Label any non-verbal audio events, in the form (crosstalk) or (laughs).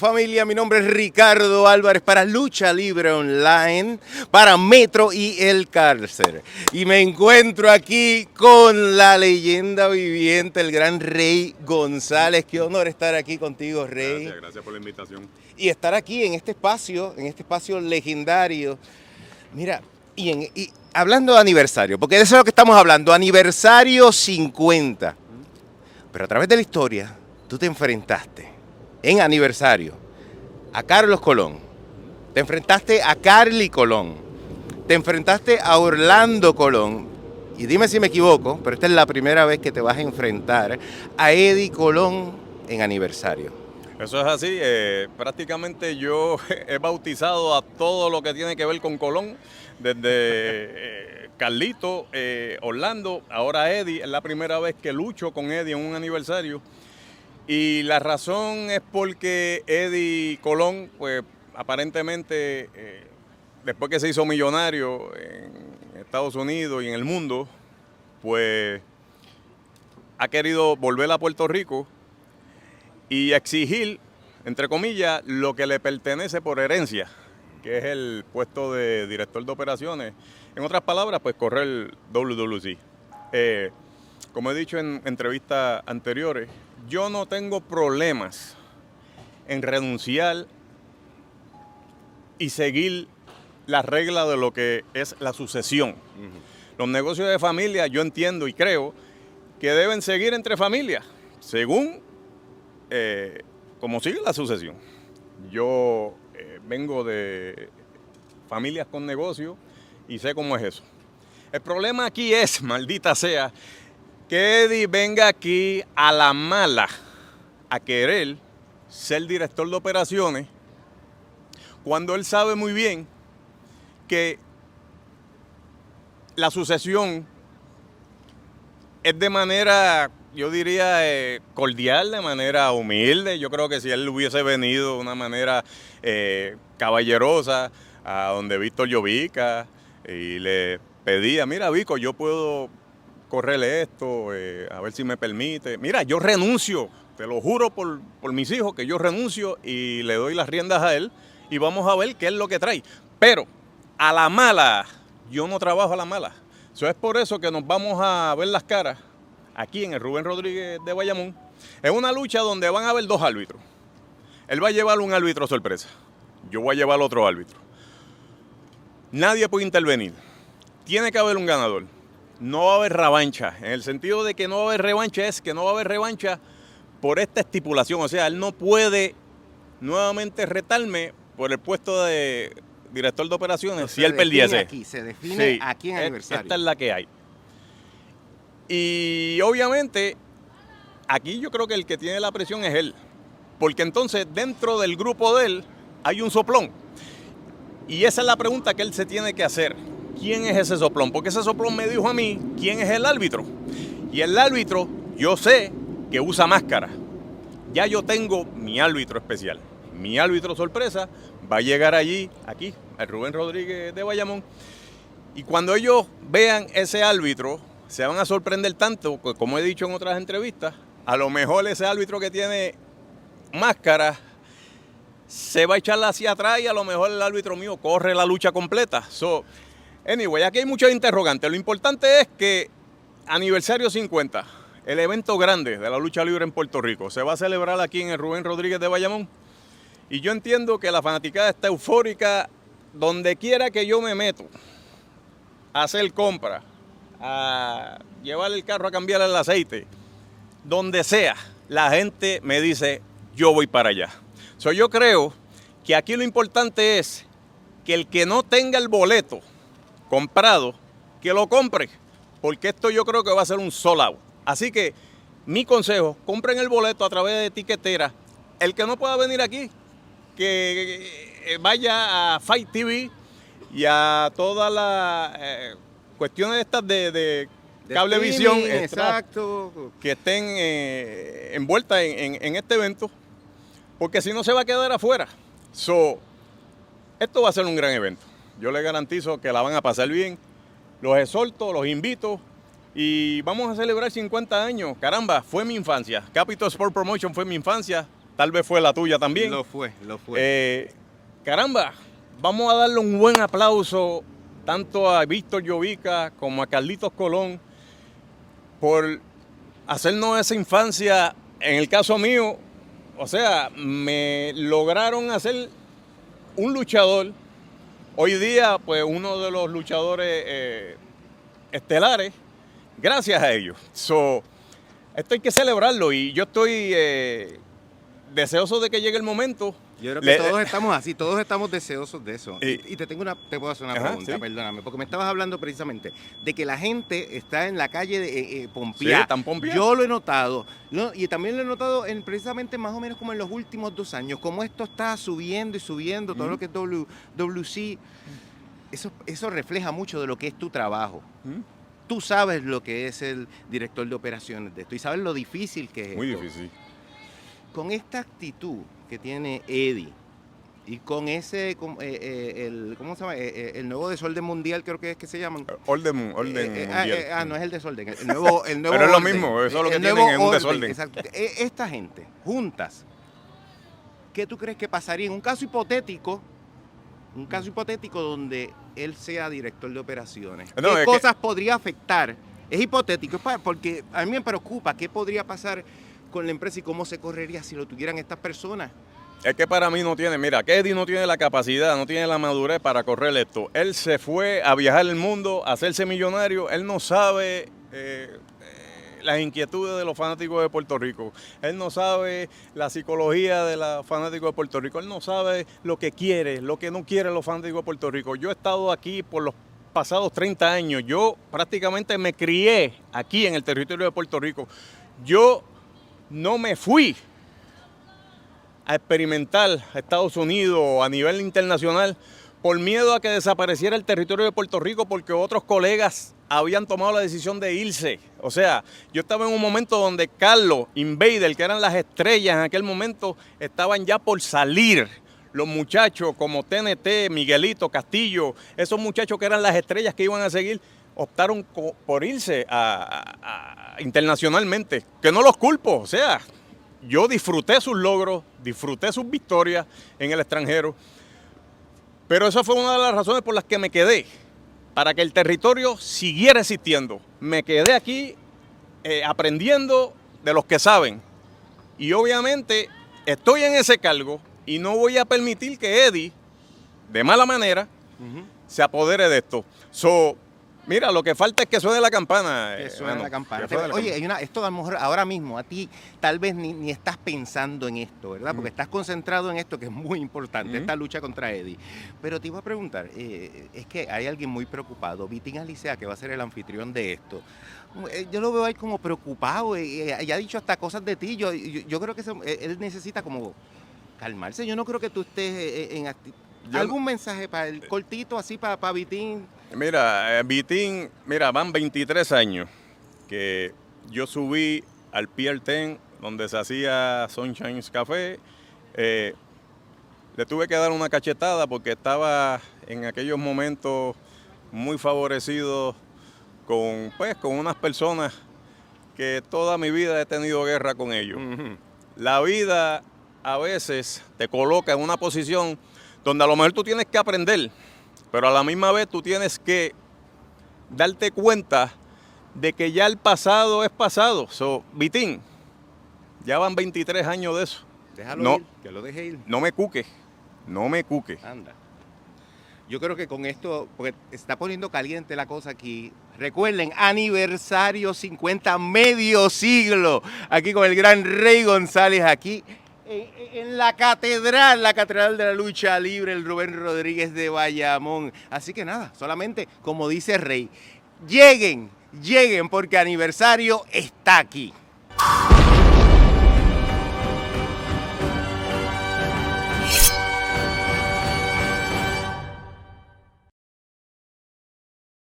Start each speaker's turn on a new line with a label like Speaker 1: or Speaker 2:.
Speaker 1: Familia, mi nombre es Ricardo Álvarez para Lucha Libre Online, para Metro y El Cárcel. Y me encuentro aquí con la leyenda viviente, el gran Rey González. Qué honor estar aquí contigo, Rey.
Speaker 2: Gracias, gracias por la invitación.
Speaker 1: Y estar aquí en este espacio, en este espacio legendario. Mira, y, en- y hablando de aniversario, porque de eso es lo que estamos hablando, aniversario 50. Pero a través de la historia, tú te enfrentaste en aniversario a Carlos Colón, te enfrentaste a Carly Colón, te enfrentaste a Orlando Colón, y dime si me equivoco, pero esta es la primera vez que te vas a enfrentar a Eddie Colón en aniversario.
Speaker 2: Eso es así. eh, prácticamente yo (laughs) he bautizado a todo lo que tiene que ver con Colón, desde eh, Carlito, eh, Orlando, ahora Eddie. Es la primera vez que lucho con Eddie en un aniversario. Y la razón es porque Eddie Colón, pues aparentemente, eh, después que se hizo millonario en Estados Unidos y en el mundo, pues ha querido volver a Puerto Rico y exigir, entre comillas, lo que le pertenece por herencia, que es el puesto de director de operaciones. En otras palabras, pues correr WWC. Eh, como he dicho en entrevistas anteriores, yo no tengo problemas en renunciar y seguir las reglas de lo que es la sucesión. Los negocios de familia, yo entiendo y creo que deben seguir entre familias, según eh, como sigue la sucesión. Yo eh, vengo de familias con negocios y sé cómo es eso. El problema aquí es, maldita sea, que Eddie venga aquí a la mala a querer ser director de operaciones cuando él sabe muy bien que la sucesión es de manera, yo diría, eh, cordial, de manera humilde. Yo creo que si él hubiese venido de una manera eh, caballerosa a donde Víctor Llovica y le pedía, mira Vico, yo puedo correrle esto, eh, a ver si me permite. Mira, yo renuncio, te lo juro por, por mis hijos que yo renuncio y le doy las riendas a él y vamos a ver qué es lo que trae. Pero a la mala, yo no trabajo a la mala. Eso es por eso que nos vamos a ver las caras aquí en el Rubén Rodríguez de Bayamón. Es una lucha donde van a haber dos árbitros. Él va a llevar un árbitro sorpresa. Yo voy a llevar otro árbitro. Nadie puede intervenir. Tiene que haber un ganador. No va a haber revancha. En el sentido de que no va a haber revancha es que no va a haber revancha por esta estipulación. O sea, él no puede nuevamente retarme por el puesto de director de operaciones si él perdiese.
Speaker 1: Aquí, se define
Speaker 2: Sí,
Speaker 1: aquí en
Speaker 2: e-
Speaker 1: aniversario.
Speaker 2: Esta es la que hay. Y obviamente, aquí yo creo que el que tiene la presión es él. Porque entonces dentro del grupo de él hay un soplón. Y esa es la pregunta que él se tiene que hacer. ¿Quién es ese soplón? Porque ese soplón me dijo a mí quién es el árbitro. Y el árbitro, yo sé que usa máscara. Ya yo tengo mi árbitro especial. Mi árbitro sorpresa va a llegar allí, aquí, al Rubén Rodríguez de Bayamón. Y cuando ellos vean ese árbitro, se van a sorprender tanto, como he dicho en otras entrevistas, a lo mejor ese árbitro que tiene máscara se va a echar hacia atrás y a lo mejor el árbitro mío corre la lucha completa. So, anyway, aquí hay muchos interrogantes. Lo importante es que aniversario 50, el evento grande de la lucha libre en Puerto Rico, se va a celebrar aquí en el Rubén Rodríguez de Bayamón. Y yo entiendo que la fanaticada está eufórica donde quiera que yo me meto a hacer compra, a llevar el carro a cambiar el aceite, donde sea, la gente me dice, yo voy para allá. So, yo creo que aquí lo importante es que el que no tenga el boleto comprado, que lo compre, porque esto yo creo que va a ser un sold out. Así que mi consejo, compren el boleto a través de etiquetera. El que no pueda venir aquí, que eh, vaya a Fight TV y a todas las eh, cuestiones estas de, de
Speaker 1: De
Speaker 2: cablevisión
Speaker 1: streaming,
Speaker 2: extra-
Speaker 1: exacto.
Speaker 2: que estén eh, envueltas en, en- en este evento, porque si no se va a quedar afuera. So, esto va a ser un gran evento. Yo les garantizo que la van a pasar bien. Los exhorto, los invito y vamos a celebrar 50 años. Caramba, fue mi infancia. Capital Sport Promotion fue mi infancia. tal vez fue la tuya también.
Speaker 1: Lo fue, lo fue.
Speaker 2: Eh, caramba, vamos a darle un buen aplauso tanto a Víctor Llovica como a Carlitos Colón por hacernos esa infancia, en el caso mío, o sea, me lograron hacer un luchador. Hoy día, pues uno de los luchadores eh, estelares, gracias a ellos. So, esto hay que celebrarlo y yo estoy eh, deseoso de que llegue el momento
Speaker 1: yo creo que
Speaker 2: Le-
Speaker 1: todos estamos así, todos estamos deseosos de eso.
Speaker 2: Y-
Speaker 1: te tengo una, te puedo hacer una
Speaker 2: Ajá,
Speaker 1: pregunta,
Speaker 2: sí.
Speaker 1: perdóname, porque me estabas hablando precisamente de que la gente está en la calle de eh, eh, pompeada.
Speaker 2: Sí, están pompeados.
Speaker 1: Yo lo he notado, ¿no? y también lo he notado en, precisamente más o menos como en los últimos dos años, como esto está subiendo y subiendo, todo lo que es w, WC, eso, eso refleja mucho de lo que es tu trabajo.
Speaker 2: ¿Mm?
Speaker 1: Tú sabes lo que es el director de operaciones de esto y sabes lo difícil que es.
Speaker 2: Muy
Speaker 1: esto
Speaker 2: difícil.
Speaker 1: con esta actitud que tiene Eddie y con ese, eh, eh, el, ¿cómo se llama? Eh, el nuevo desorden mundial creo que es que se llaman.
Speaker 2: Orden, orden
Speaker 1: Eh, ah,
Speaker 2: mundial.
Speaker 1: ah, no es el desorden, el nuevo, el (laughs) nuevo
Speaker 2: Pero es lo mismo, eso es lo que
Speaker 1: El
Speaker 2: tienen es un
Speaker 1: orden,
Speaker 2: desorden.
Speaker 1: exacto. Eh, Esta gente, juntas, ¿qué tú crees que pasaría en un caso hipotético? Un caso hipotético donde él sea director de operaciones.
Speaker 2: No,
Speaker 1: ¿Qué
Speaker 2: que-
Speaker 1: cosas podría afectar? Es hipotético, porque a mí me preocupa qué podría pasar con la empresa y cómo se correría si lo tuvieran estas personas.
Speaker 2: Es que para mí no tiene, mira, Eddie no tiene la capacidad, no tiene la madurez para correr esto. Él se fue a viajar el mundo, a hacerse millonario. Él no sabe eh, las inquietudes de los fanáticos de Puerto Rico. Él no sabe la psicología de los fanáticos de Puerto Rico. Él no sabe lo que quiere, lo que no quiere los fanáticos de Puerto Rico. Yo he estado aquí por los pasados 30 años. Yo prácticamente me crié aquí en el territorio de Puerto Rico. Yo no me fui a experimentar a Estados Unidos a nivel internacional por miedo a que desapareciera el territorio de Puerto Rico porque otros colegas habían tomado la decisión de irse. O sea, yo estaba en un momento donde Carlos, Invader, que eran las estrellas en aquel momento, estaban ya por salir. Los muchachos como TNT, Miguelito, Castillo, esos muchachos que eran las estrellas que iban a seguir, optaron por irse a- a- a- internacionalmente. Que no los culpo, o sea, yo disfruté sus logros, disfruté sus victorias en el extranjero, pero esa fue una de las razones por las que me quedé, para que el territorio siguiera existiendo. Me quedé aquí eh, aprendiendo de los que saben. Y obviamente estoy en ese cargo y no voy a permitir que Eddie, de mala manera, se apodere de esto. So, mira, lo que falta es que suene la campana.
Speaker 1: Que
Speaker 2: eh,
Speaker 1: suene la campana.
Speaker 2: suene
Speaker 1: Oye,
Speaker 2: campana.
Speaker 1: hay una, esto a lo mejor ahora mismo a ti tal vez ni, ni estás pensando en esto, ¿verdad? Porque estás concentrado en esto que es muy importante, esta lucha contra Eddie. Pero te iba a preguntar, eh, es que hay alguien muy preocupado, Vitín Alicea, que va a ser el anfitrión de esto. Eh, Yo lo veo ahí como preocupado eh, eh, y ha dicho hasta cosas de ti. Yo, yo, yo creo que se- él necesita como calmarse. Yo no creo que tú estés en... acti-
Speaker 2: Yo-
Speaker 1: ¿Algún mensaje para el cortito así para, para Vitín?
Speaker 2: Mira, eh, Vitín, mira, van 23 años que yo subí al Pier 10 donde se hacía Sunshine's Café. Eh, le tuve que dar una cachetada porque estaba en aquellos momentos muy favorecido con, pues, con unas personas que toda mi vida he tenido guerra con ellos. La vida a veces te coloca en una posición donde a lo mejor tú tienes que aprender, pero a la misma vez tú tienes que darte cuenta de que ya el pasado es pasado. So, Vitín, ya van 23 años de eso.
Speaker 1: Déjalo
Speaker 2: No.
Speaker 1: ir, que lo deje ir.
Speaker 2: No me cuques, no me cuques.
Speaker 1: Anda. Yo creo que con esto, porque está poniendo caliente la cosa aquí. Recuerden, aniversario 50, medio siglo. Aquí con el gran Rey González, aquí en la catedral, la catedral de la lucha libre, el Rubén Rodríguez de Bayamón. Así que nada, solamente como dice Rey, lleguen, lleguen, porque aniversario está aquí.